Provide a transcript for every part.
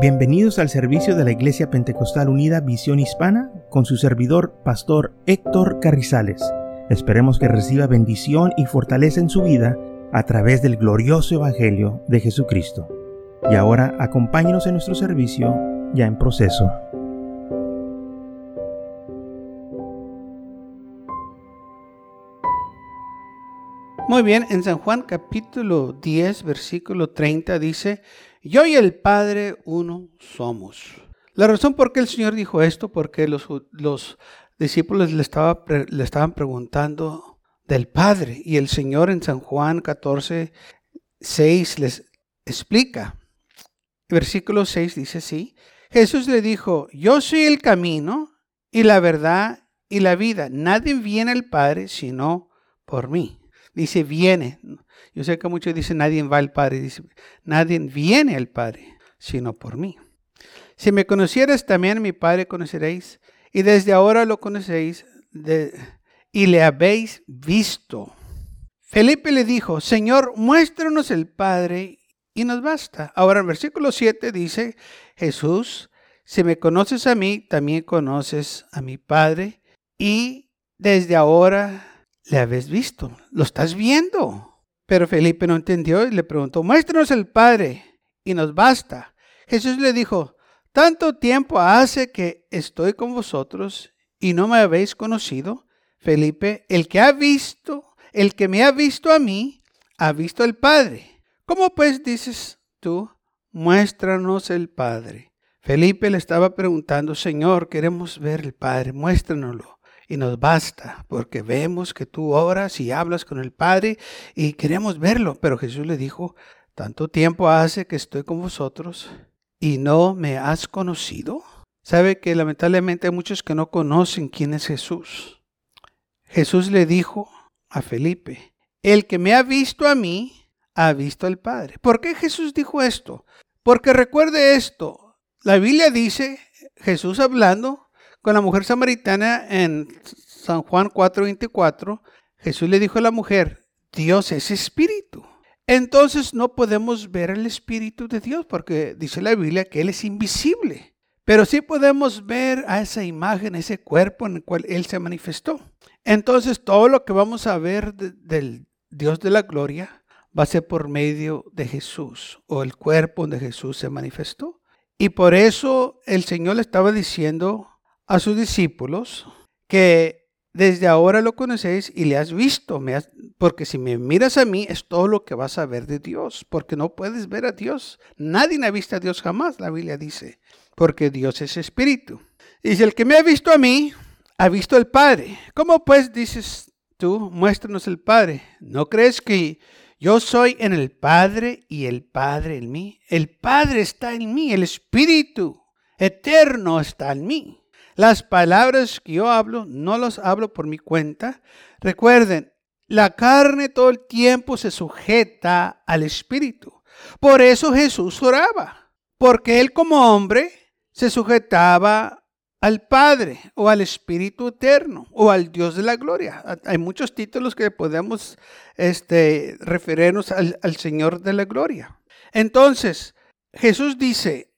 Bienvenidos al servicio de la Iglesia Pentecostal Unida Visión Hispana con su servidor, Pastor Héctor Carrizales. Esperemos que reciba bendición y fortaleza en su vida a través del glorioso Evangelio de Jesucristo. Y ahora acompáñenos en nuestro servicio ya en proceso. Muy bien, en San Juan capítulo 10, versículo 30 dice, yo y el Padre uno somos. La razón por qué el Señor dijo esto, porque los, los discípulos le, estaba, le estaban preguntando del Padre y el Señor en San Juan 14, 6 les explica. Versículo 6 dice así, Jesús le dijo, yo soy el camino y la verdad y la vida. Nadie viene al Padre sino por mí. Dice, viene. Yo sé que muchos dicen, nadie va al Padre. Dice, nadie viene al Padre, sino por mí. Si me conocieras también, mi Padre conoceréis. Y desde ahora lo conocéis y le habéis visto. Felipe le dijo, Señor, muéstranos el Padre y nos basta. Ahora en versículo 7 dice, Jesús, si me conoces a mí, también conoces a mi Padre. Y desde ahora le habéis visto, lo estás viendo. Pero Felipe no entendió y le preguntó, muéstranos el Padre y nos basta. Jesús le dijo, tanto tiempo hace que estoy con vosotros y no me habéis conocido. Felipe, el que ha visto, el que me ha visto a mí, ha visto al Padre. ¿Cómo pues dices tú, muéstranos el Padre? Felipe le estaba preguntando, Señor, queremos ver el Padre, muéstranoslo y nos basta, porque vemos que tú oras y hablas con el Padre y queremos verlo. Pero Jesús le dijo, tanto tiempo hace que estoy con vosotros y no me has conocido. Sabe que lamentablemente hay muchos que no conocen quién es Jesús. Jesús le dijo a Felipe, el que me ha visto a mí, ha visto al Padre. ¿Por qué Jesús dijo esto? Porque recuerde esto, la Biblia dice, Jesús hablando, con la mujer samaritana en San Juan 4:24, Jesús le dijo a la mujer, Dios es espíritu. Entonces no podemos ver el espíritu de Dios porque dice la Biblia que Él es invisible. Pero sí podemos ver a esa imagen, ese cuerpo en el cual Él se manifestó. Entonces todo lo que vamos a ver del Dios de la gloria va a ser por medio de Jesús o el cuerpo donde Jesús se manifestó. Y por eso el Señor le estaba diciendo a sus discípulos que desde ahora lo conocéis y le has visto, porque si me miras a mí es todo lo que vas a ver de Dios, porque no puedes ver a Dios. Nadie ha visto a Dios jamás, la Biblia dice, porque Dios es espíritu. Dice, el que me ha visto a mí, ha visto al Padre. ¿Cómo pues dices tú, muéstranos el Padre? ¿No crees que yo soy en el Padre y el Padre en mí? El Padre está en mí, el Espíritu eterno está en mí. Las palabras que yo hablo no las hablo por mi cuenta. Recuerden, la carne todo el tiempo se sujeta al Espíritu. Por eso Jesús oraba, porque él como hombre se sujetaba al Padre o al Espíritu Eterno o al Dios de la Gloria. Hay muchos títulos que podemos este, referirnos al, al Señor de la Gloria. Entonces, Jesús dice,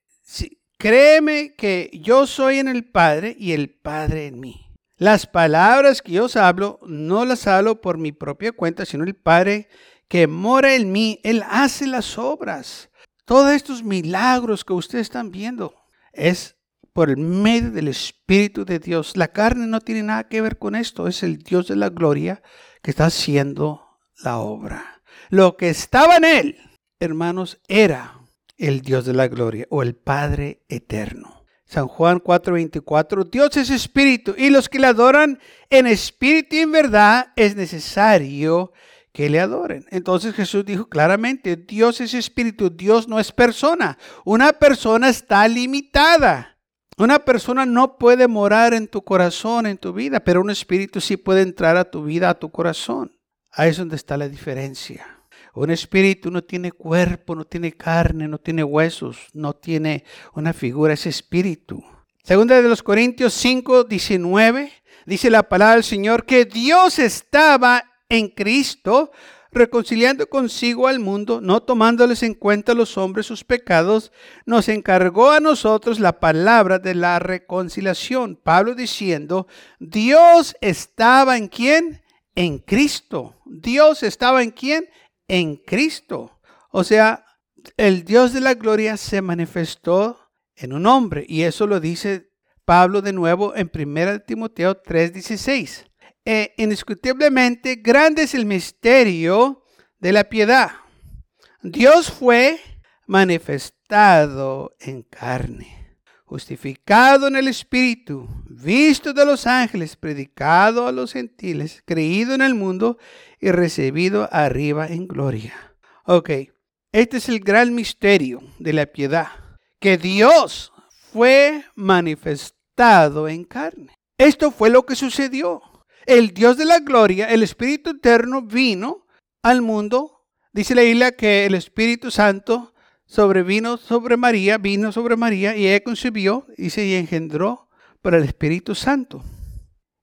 Créeme que yo soy en el Padre y el Padre en mí. Las palabras que yo os hablo no las hablo por mi propia cuenta, sino el Padre que mora en mí, Él hace las obras. Todos estos milagros que ustedes están viendo es por el medio del Espíritu de Dios. La carne no tiene nada que ver con esto, es el Dios de la gloria que está haciendo la obra. Lo que estaba en Él, hermanos, era el Dios de la gloria o el Padre eterno. San Juan 4:24, Dios es espíritu y los que le adoran en espíritu y en verdad es necesario que le adoren. Entonces Jesús dijo claramente, Dios es espíritu, Dios no es persona. Una persona está limitada. Una persona no puede morar en tu corazón, en tu vida, pero un espíritu sí puede entrar a tu vida, a tu corazón. Ahí es donde está la diferencia. Un espíritu no tiene cuerpo, no tiene carne, no tiene huesos, no tiene una figura, es espíritu. Segunda de los Corintios 5, 19, dice la palabra del Señor que Dios estaba en Cristo reconciliando consigo al mundo, no tomándoles en cuenta los hombres sus pecados, nos encargó a nosotros la palabra de la reconciliación. Pablo diciendo, Dios estaba en quién? En Cristo. Dios estaba en quién? En Cristo. O sea, el Dios de la gloria se manifestó en un hombre. Y eso lo dice Pablo de nuevo en 1 Timoteo 3:16. E indiscutiblemente grande es el misterio de la piedad. Dios fue manifestado en carne, justificado en el Espíritu, visto de los ángeles, predicado a los gentiles, creído en el mundo y recibido arriba en gloria. Ok, este es el gran misterio de la piedad, que Dios fue manifestado en carne. Esto fue lo que sucedió el Dios de la gloria, el Espíritu Eterno, vino al mundo. Dice la Biblia que el Espíritu Santo sobrevino sobre María, vino sobre María y ella concibió y se engendró por el Espíritu Santo.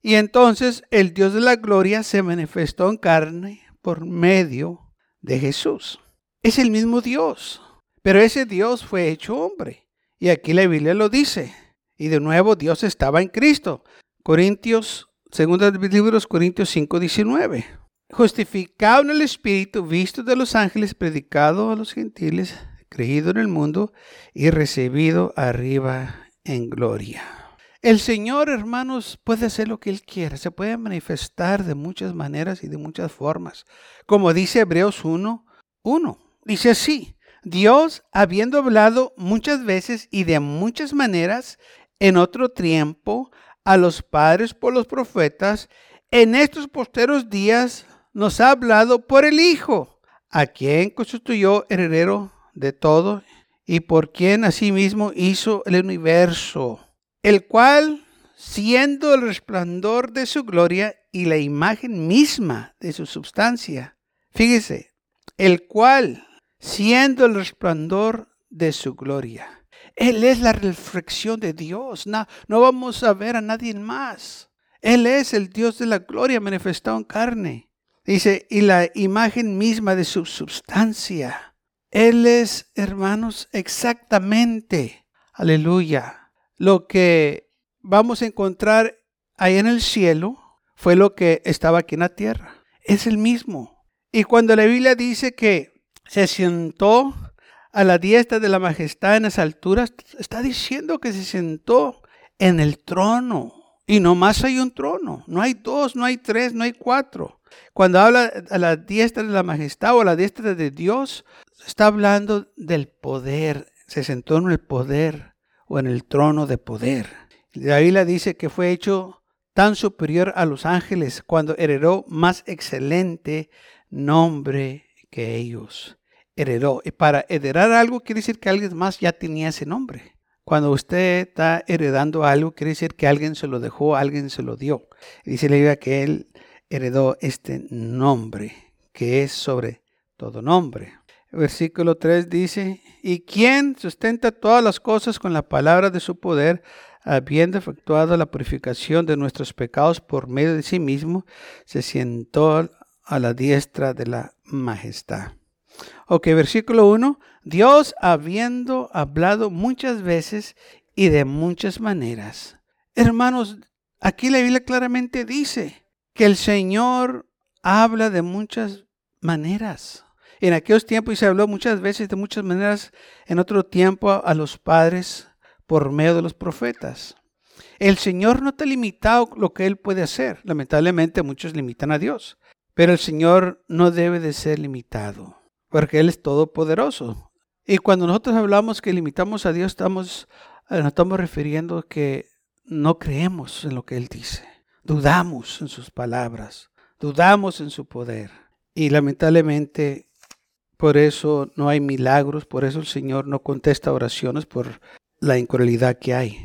Y entonces el Dios de la gloria se manifestó en carne por medio de Jesús. Es el mismo Dios, pero ese Dios fue hecho hombre. Y aquí la Biblia lo dice. Y de nuevo Dios estaba en Cristo. Corintios Segunda de Corintios 5, 19. Justificado en el Espíritu, visto de los ángeles, predicado a los gentiles, creído en el mundo y recibido arriba en gloria. El Señor, hermanos, puede hacer lo que Él quiera. Se puede manifestar de muchas maneras y de muchas formas. Como dice Hebreos 1, 1. Dice así, Dios, habiendo hablado muchas veces y de muchas maneras en otro tiempo a los padres por los profetas, en estos posteros días nos ha hablado por el Hijo, a quien constituyó heredero de todo y por quien asimismo hizo el universo, el cual, siendo el resplandor de su gloria y la imagen misma de su substancia, fíjese, el cual, siendo el resplandor de su gloria, él es la reflexión de Dios. No, no vamos a ver a nadie más. Él es el Dios de la gloria manifestado en carne. Dice, y la imagen misma de su substancia. Él es, hermanos, exactamente, aleluya, lo que vamos a encontrar ahí en el cielo fue lo que estaba aquí en la tierra. Es el mismo. Y cuando la Biblia dice que se sentó a la diestra de la majestad en las alturas, está diciendo que se sentó en el trono. Y no más hay un trono, no hay dos, no hay tres, no hay cuatro. Cuando habla a la diestra de la majestad o a la diestra de Dios, está hablando del poder. Se sentó en el poder o en el trono de poder. La Biblia dice que fue hecho tan superior a los ángeles cuando heredó más excelente nombre que ellos heredó. Y para heredar algo quiere decir que alguien más ya tenía ese nombre. Cuando usted está heredando algo, quiere decir que alguien se lo dejó, alguien se lo dio. Dice la Biblia que él heredó este nombre, que es sobre todo nombre. Versículo 3 dice, ¿y quién sustenta todas las cosas con la palabra de su poder, habiendo efectuado la purificación de nuestros pecados por medio de sí mismo, se sentó a la diestra de la majestad? Ok, versículo 1. Dios habiendo hablado muchas veces y de muchas maneras. Hermanos, aquí la Biblia claramente dice que el Señor habla de muchas maneras. En aquellos tiempos se habló muchas veces de muchas maneras, en otro tiempo a los padres por medio de los profetas. El Señor no está limitado lo que Él puede hacer. Lamentablemente muchos limitan a Dios, pero el Señor no debe de ser limitado porque Él es todopoderoso. Y cuando nosotros hablamos que limitamos a Dios, estamos, eh, nos estamos refiriendo que no creemos en lo que Él dice. Dudamos en sus palabras, dudamos en su poder. Y lamentablemente por eso no hay milagros, por eso el Señor no contesta oraciones por la incredulidad que hay.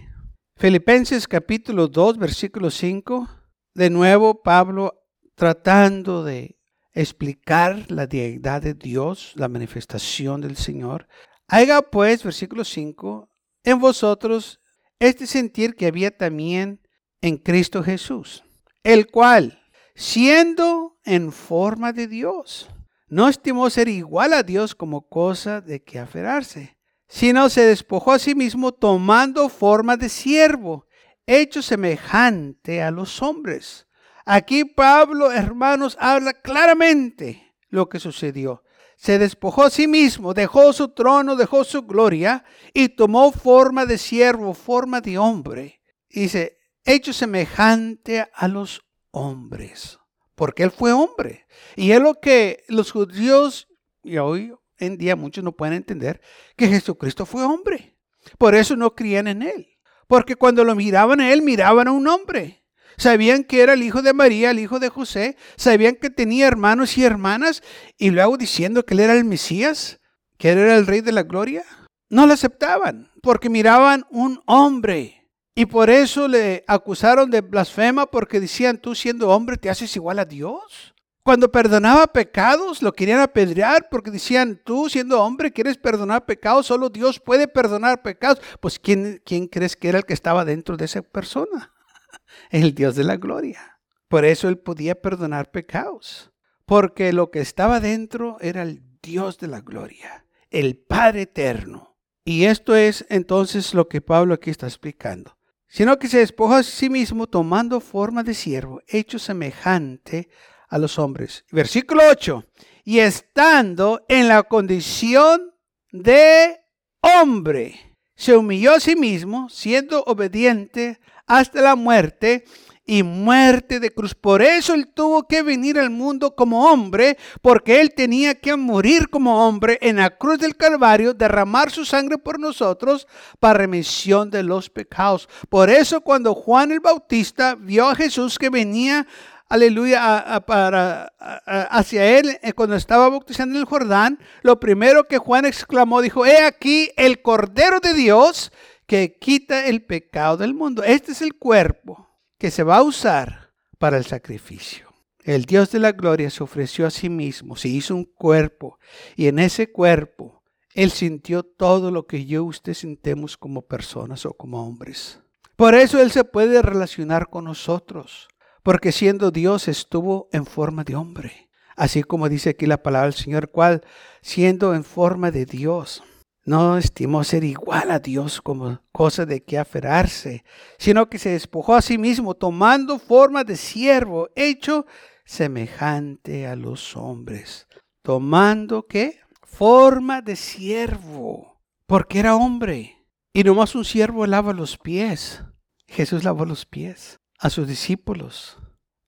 Filipenses capítulo 2, versículo 5. De nuevo Pablo tratando de explicar la deidad de Dios, la manifestación del Señor. Haga pues, versículo 5, en vosotros este sentir que había también en Cristo Jesús, el cual, siendo en forma de Dios, no estimó ser igual a Dios como cosa de que aferrarse, sino se despojó a sí mismo tomando forma de siervo, hecho semejante a los hombres. Aquí Pablo, hermanos, habla claramente lo que sucedió. Se despojó a sí mismo, dejó su trono, dejó su gloria y tomó forma de siervo, forma de hombre. dice, hecho semejante a los hombres porque él fue hombre. Y es lo que los judíos, y hoy en día muchos no pueden entender, que Jesucristo fue hombre. Por eso no creían en él. Porque cuando lo miraban a él, miraban a un hombre. Sabían que era el hijo de María, el hijo de José. Sabían que tenía hermanos y hermanas. Y luego diciendo que él era el Mesías, que él era el rey de la gloria. No lo aceptaban porque miraban un hombre. Y por eso le acusaron de blasfema porque decían, tú siendo hombre te haces igual a Dios. Cuando perdonaba pecados, lo querían apedrear porque decían, tú siendo hombre quieres perdonar pecados, solo Dios puede perdonar pecados. Pues ¿quién, quién crees que era el que estaba dentro de esa persona? El Dios de la gloria. Por eso él podía perdonar pecados. Porque lo que estaba dentro era el Dios de la gloria, el Padre eterno. Y esto es entonces lo que Pablo aquí está explicando sino que se despojó a sí mismo tomando forma de siervo, hecho semejante a los hombres. Versículo 8. Y estando en la condición de hombre, se humilló a sí mismo, siendo obediente hasta la muerte y muerte de cruz. Por eso él tuvo que venir al mundo como hombre, porque él tenía que morir como hombre en la cruz del Calvario, derramar su sangre por nosotros para remisión de los pecados. Por eso cuando Juan el Bautista vio a Jesús que venía aleluya, para, hacia él eh, cuando estaba bautizando en el Jordán, lo primero que Juan exclamó, dijo, he aquí el Cordero de Dios que quita el pecado del mundo. Este es el cuerpo que se va a usar para el sacrificio. El Dios de la gloria se ofreció a sí mismo, se hizo un cuerpo y en ese cuerpo Él sintió todo lo que yo y usted sintemos como personas o como hombres. Por eso Él se puede relacionar con nosotros, porque siendo Dios estuvo en forma de hombre. Así como dice aquí la palabra del Señor, cual siendo en forma de Dios no estimó ser igual a Dios como cosa de que aferrarse, sino que se despojó a sí mismo, tomando forma de siervo, hecho semejante a los hombres. Tomando qué? Forma de siervo, porque era hombre. Y nomás un siervo lava los pies. Jesús lavó los pies a sus discípulos.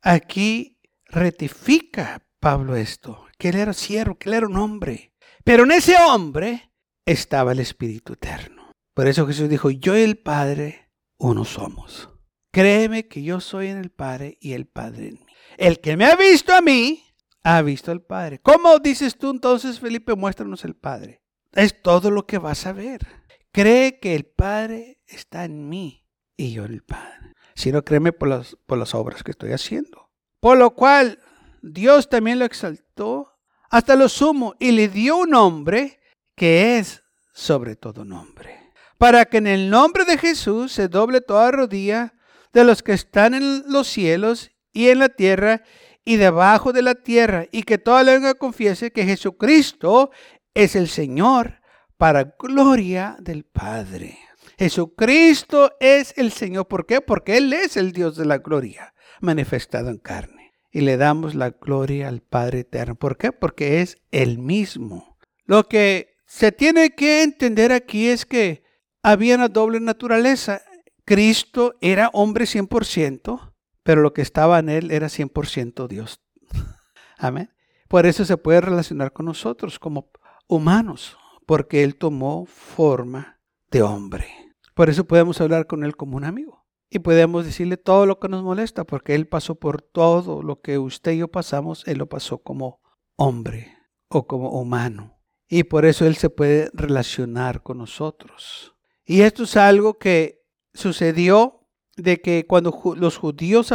Aquí retifica Pablo esto, que él era siervo, que él era un hombre. Pero en ese hombre estaba el Espíritu Eterno. Por eso Jesús dijo, yo y el Padre uno somos. Créeme que yo soy en el Padre y el Padre en mí. El que me ha visto a mí, ha visto al Padre. ¿Cómo dices tú entonces, Felipe? Muéstranos el Padre. Es todo lo que vas a ver. Cree que el Padre está en mí y yo en el Padre. Si no, créeme por las, por las obras que estoy haciendo. Por lo cual, Dios también lo exaltó hasta lo sumo y le dio un nombre que es sobre todo nombre, para que en el nombre de Jesús se doble toda rodilla de los que están en los cielos y en la tierra y debajo de la tierra, y que toda lengua confiese que Jesucristo es el Señor para gloria del Padre. Jesucristo es el Señor. ¿Por qué? Porque Él es el Dios de la gloria manifestado en carne. Y le damos la gloria al Padre eterno. ¿Por qué? Porque es el mismo. Lo que se tiene que entender aquí es que había una doble naturaleza. Cristo era hombre 100%, pero lo que estaba en él era 100% Dios. Amén. Por eso se puede relacionar con nosotros como humanos, porque Él tomó forma de hombre. Por eso podemos hablar con Él como un amigo. Y podemos decirle todo lo que nos molesta, porque Él pasó por todo lo que usted y yo pasamos, Él lo pasó como hombre o como humano y por eso Él se puede relacionar con nosotros. Y esto es algo que sucedió de que cuando los judíos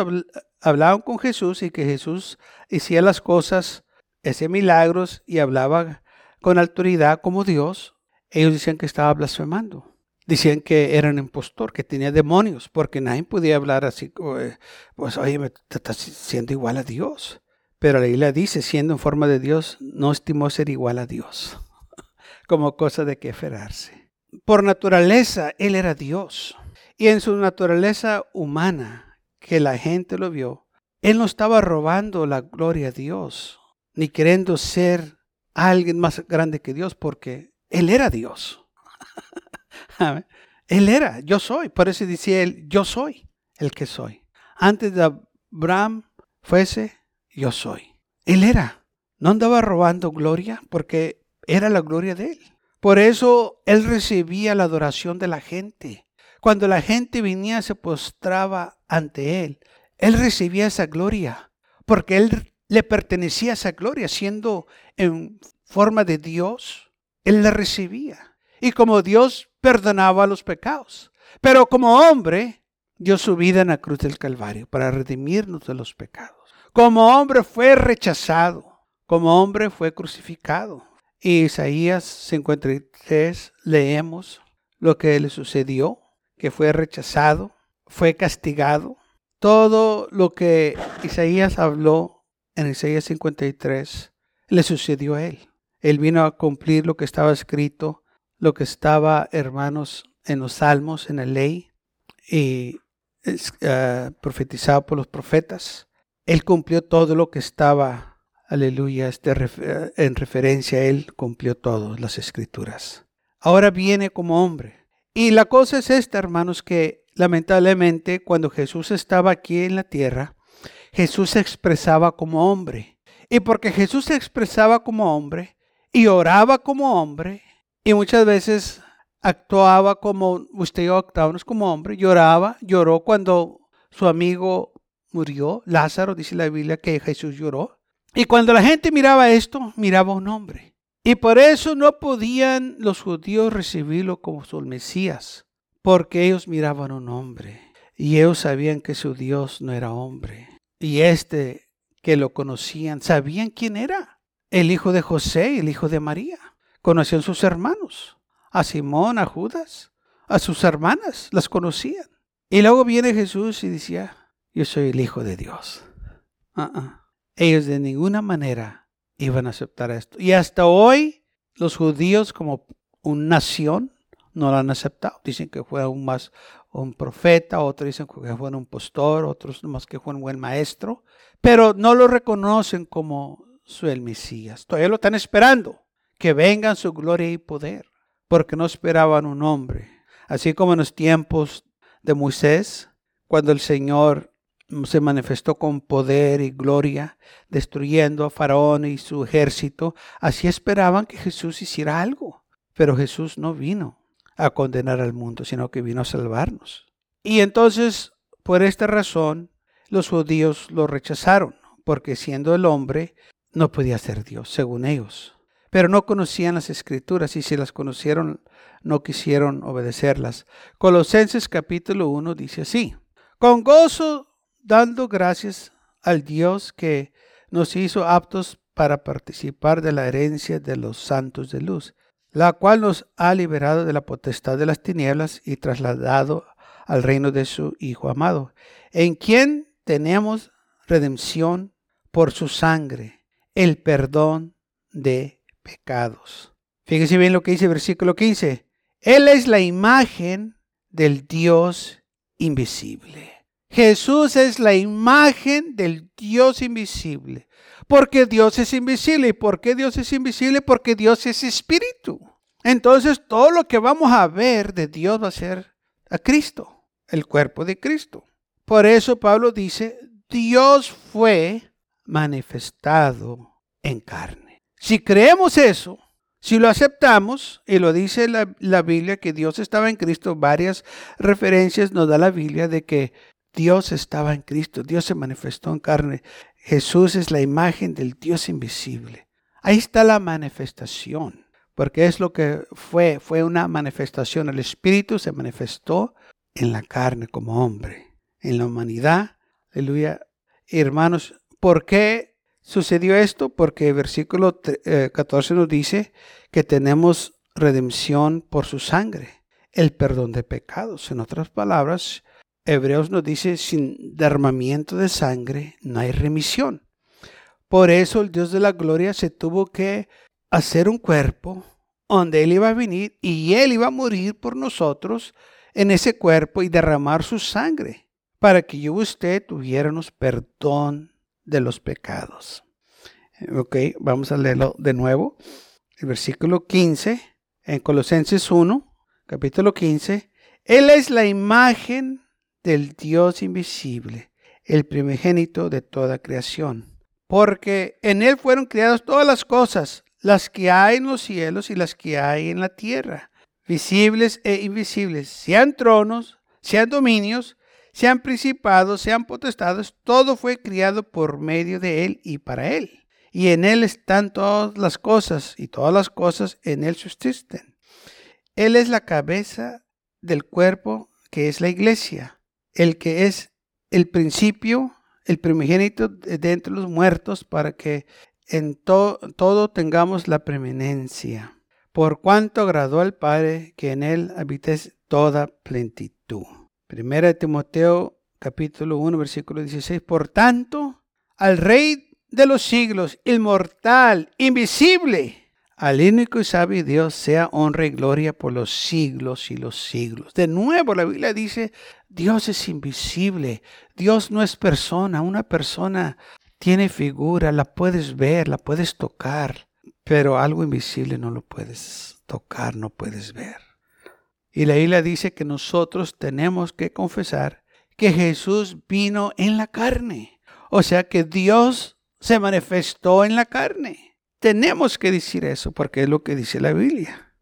hablaban con Jesús y que Jesús hacía las cosas, hacía milagros y hablaba con autoridad como Dios, ellos decían que estaba blasfemando. Decían que era un impostor, que tenía demonios, porque nadie podía hablar así, pues oye, te estás siendo igual a Dios. Pero la Biblia dice, siendo en forma de Dios, no estimó ser igual a Dios, como cosa de que aferrarse. Por naturaleza, Él era Dios. Y en su naturaleza humana, que la gente lo vio, Él no estaba robando la gloria a Dios, ni queriendo ser alguien más grande que Dios, porque Él era Dios. él era, yo soy. Por eso decía Él, yo soy el que soy. Antes de Abraham fuese, yo soy. Él era. No andaba robando gloria porque era la gloria de Él. Por eso Él recibía la adoración de la gente. Cuando la gente venía se postraba ante Él. Él recibía esa gloria porque Él le pertenecía esa gloria siendo en forma de Dios. Él la recibía. Y como Dios perdonaba los pecados. Pero como hombre dio su vida en la cruz del Calvario para redimirnos de los pecados. Como hombre fue rechazado, como hombre fue crucificado. Y Isaías 53 leemos lo que le sucedió, que fue rechazado, fue castigado. Todo lo que Isaías habló en Isaías 53 le sucedió a él. Él vino a cumplir lo que estaba escrito, lo que estaba, hermanos, en los salmos, en la ley, y uh, profetizado por los profetas. Él cumplió todo lo que estaba, aleluya, este, en referencia a Él cumplió todas las escrituras. Ahora viene como hombre. Y la cosa es esta, hermanos, que lamentablemente cuando Jesús estaba aquí en la tierra, Jesús se expresaba como hombre. Y porque Jesús se expresaba como hombre y oraba como hombre, y muchas veces actuaba como usted y yo actuábamos como hombre, lloraba, lloró cuando su amigo murió, Lázaro, dice la Biblia que Jesús lloró. Y cuando la gente miraba esto, miraba un hombre. Y por eso no podían los judíos recibirlo como su Mesías, porque ellos miraban un hombre. Y ellos sabían que su Dios no era hombre. Y este que lo conocían, sabían quién era. El hijo de José, el hijo de María. Conocían sus hermanos. A Simón, a Judas, a sus hermanas, las conocían. Y luego viene Jesús y decía, yo soy el Hijo de Dios. Uh-uh. Ellos de ninguna manera iban a aceptar esto. Y hasta hoy los judíos como una nación no lo han aceptado. Dicen que fue un más un profeta, otros dicen que fue un pastor, otros más que fue un buen maestro, pero no lo reconocen como su el Mesías. Todavía lo están esperando, que vengan su gloria y poder, porque no esperaban un hombre. Así como en los tiempos de Moisés, cuando el Señor se manifestó con poder y gloria, destruyendo a Faraón y su ejército. Así esperaban que Jesús hiciera algo. Pero Jesús no vino a condenar al mundo, sino que vino a salvarnos. Y entonces, por esta razón, los judíos lo rechazaron, porque siendo el hombre, no podía ser Dios, según ellos. Pero no conocían las escrituras y si las conocieron, no quisieron obedecerlas. Colosenses capítulo 1 dice así, con gozo dando gracias al Dios que nos hizo aptos para participar de la herencia de los santos de luz, la cual nos ha liberado de la potestad de las tinieblas y trasladado al reino de su Hijo amado, en quien tenemos redención por su sangre, el perdón de pecados. Fíjese bien lo que dice el versículo 15. Él es la imagen del Dios invisible. Jesús es la imagen del Dios invisible. Porque Dios es invisible. ¿Y por qué Dios es invisible? Porque Dios es espíritu. Entonces todo lo que vamos a ver de Dios va a ser a Cristo, el cuerpo de Cristo. Por eso Pablo dice, Dios fue manifestado en carne. Si creemos eso, si lo aceptamos, y lo dice la, la, Biblia que Dios estaba en Cristo, varias referencias nos da la Biblia de que Dios estaba en Cristo, Dios se manifestó en carne. Jesús es la imagen del Dios invisible. Ahí está la manifestación, porque es lo que fue, fue una manifestación. El Espíritu se manifestó en la carne como hombre, en la humanidad. Aleluya. Hermanos, ¿por qué sucedió esto? Porque el versículo 14 eh, nos dice que tenemos redención por su sangre, el perdón de pecados. En otras palabras, Hebreos nos dice, sin derramamiento de sangre no hay remisión. Por eso el Dios de la gloria se tuvo que hacer un cuerpo donde Él iba a venir y Él iba a morir por nosotros en ese cuerpo y derramar su sangre para que yo y usted tuviéramos perdón de los pecados. Ok, vamos a leerlo de nuevo. El versículo 15, en Colosenses 1, capítulo 15. Él es la imagen del Dios invisible, el primogénito de toda creación. Porque en Él fueron creadas todas las cosas, las que hay en los cielos y las que hay en la tierra, visibles e invisibles, sean tronos, sean dominios, sean principados, sean potestades, todo fue criado por medio de Él y para Él. Y en Él están todas las cosas, y todas las cosas en Él subsisten. Él es la cabeza del cuerpo que es la iglesia, el que es el principio, el primogénito de entre los muertos, para que en todo tengamos la preeminencia. Por cuanto agradó al Padre que en Él habites toda plenitud. Primera de Timoteo capítulo 1 versículo 16. Por tanto, al Rey de los siglos, inmortal, invisible, al único y sabio Dios sea honra y gloria por los siglos y los siglos. De nuevo la Biblia dice, Dios es invisible, Dios no es persona, una persona tiene figura, la puedes ver, la puedes tocar, pero algo invisible no lo puedes tocar, no puedes ver. Y la Biblia dice que nosotros tenemos que confesar que Jesús vino en la carne. O sea que Dios se manifestó en la carne. Tenemos que decir eso porque es lo que dice la Biblia.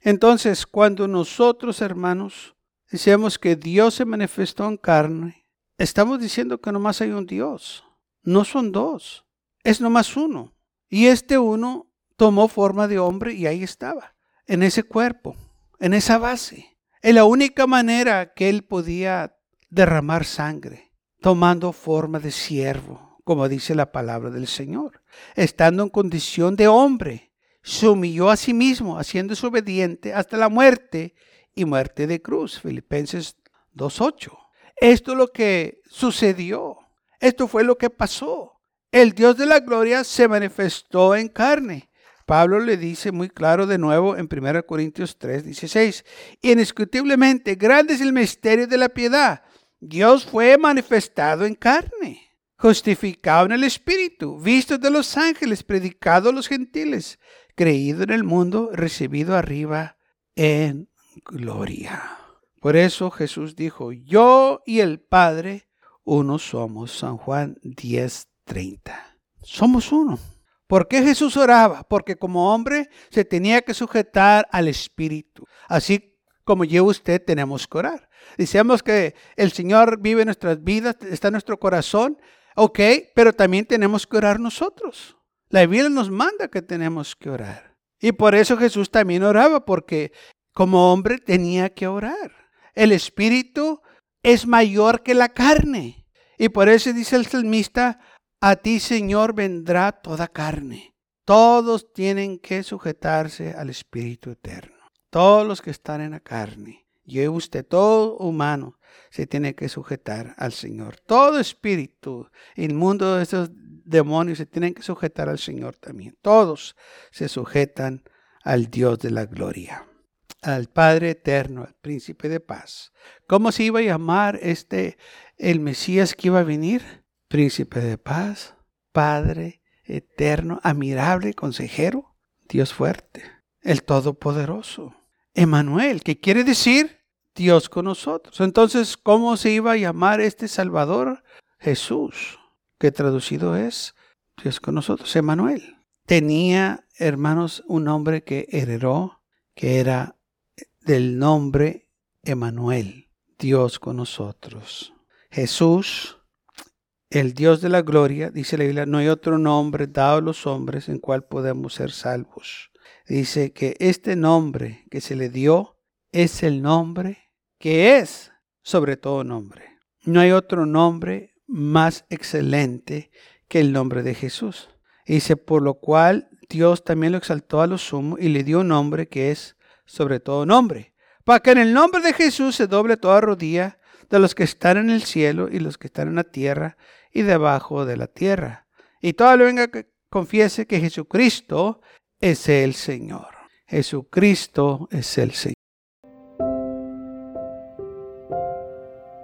Entonces, cuando nosotros, hermanos, decimos que Dios se manifestó en carne, estamos diciendo que nomás hay un Dios. No son dos, es nomás uno. Y este uno tomó forma de hombre y ahí estaba, en ese cuerpo en esa base. Es la única manera que él podía derramar sangre, tomando forma de siervo, como dice la palabra del Señor. Estando en condición de hombre, se humilló a sí mismo, haciéndose obediente hasta la muerte y muerte de cruz. Filipenses 2.8. Esto es lo que sucedió. Esto fue lo que pasó. El Dios de la gloria se manifestó en carne Pablo le dice muy claro de nuevo en 1 Corintios 3, 16, indiscutiblemente grande es el misterio de la piedad. Dios fue manifestado en carne, justificado en el Espíritu, visto de los ángeles, predicado a los gentiles, creído en el mundo, recibido arriba en gloria. Por eso Jesús dijo, yo y el Padre, uno somos. San Juan 10, 30. Somos uno. ¿Por qué Jesús oraba? Porque como hombre se tenía que sujetar al Espíritu. Así como yo usted tenemos que orar. Decíamos que el Señor vive nuestras vidas, está en nuestro corazón, ok, pero también tenemos que orar nosotros. La Biblia nos manda que tenemos que orar. Y por eso Jesús también oraba, porque como hombre tenía que orar. El Espíritu es mayor que la carne. Y por eso dice el salmista, a ti, Señor, vendrá toda carne. Todos tienen que sujetarse al Espíritu Eterno. Todos los que están en la carne. Yo y usted, todo humano, se tiene que sujetar al Señor. Todo espíritu inmundo de esos demonios se tienen que sujetar al Señor también. Todos se sujetan al Dios de la gloria, al Padre eterno, al Príncipe de paz. ¿Cómo se iba a llamar este el Mesías que iba a venir? príncipe de paz, Padre eterno, admirable, consejero, Dios fuerte, el Todopoderoso, Emanuel, que quiere decir Dios con nosotros. Entonces, ¿cómo se iba a llamar este Salvador? Jesús, que traducido es Dios con nosotros, Emanuel. Tenía, hermanos, un nombre que heredó, que era del nombre Emanuel, Dios con nosotros. Jesús el Dios de la gloria, dice la Biblia, no hay otro nombre dado a los hombres en cual podemos ser salvos. Dice que este nombre que se le dio es el nombre que es sobre todo nombre. No hay otro nombre más excelente que el nombre de Jesús. Dice, por lo cual Dios también lo exaltó a lo sumo y le dio un nombre que es sobre todo nombre. Para que en el nombre de Jesús se doble toda rodilla de los que están en el cielo y los que están en la tierra y debajo de la tierra, y todo lo venga que confiese que Jesucristo es el Señor. Jesucristo es el Señor.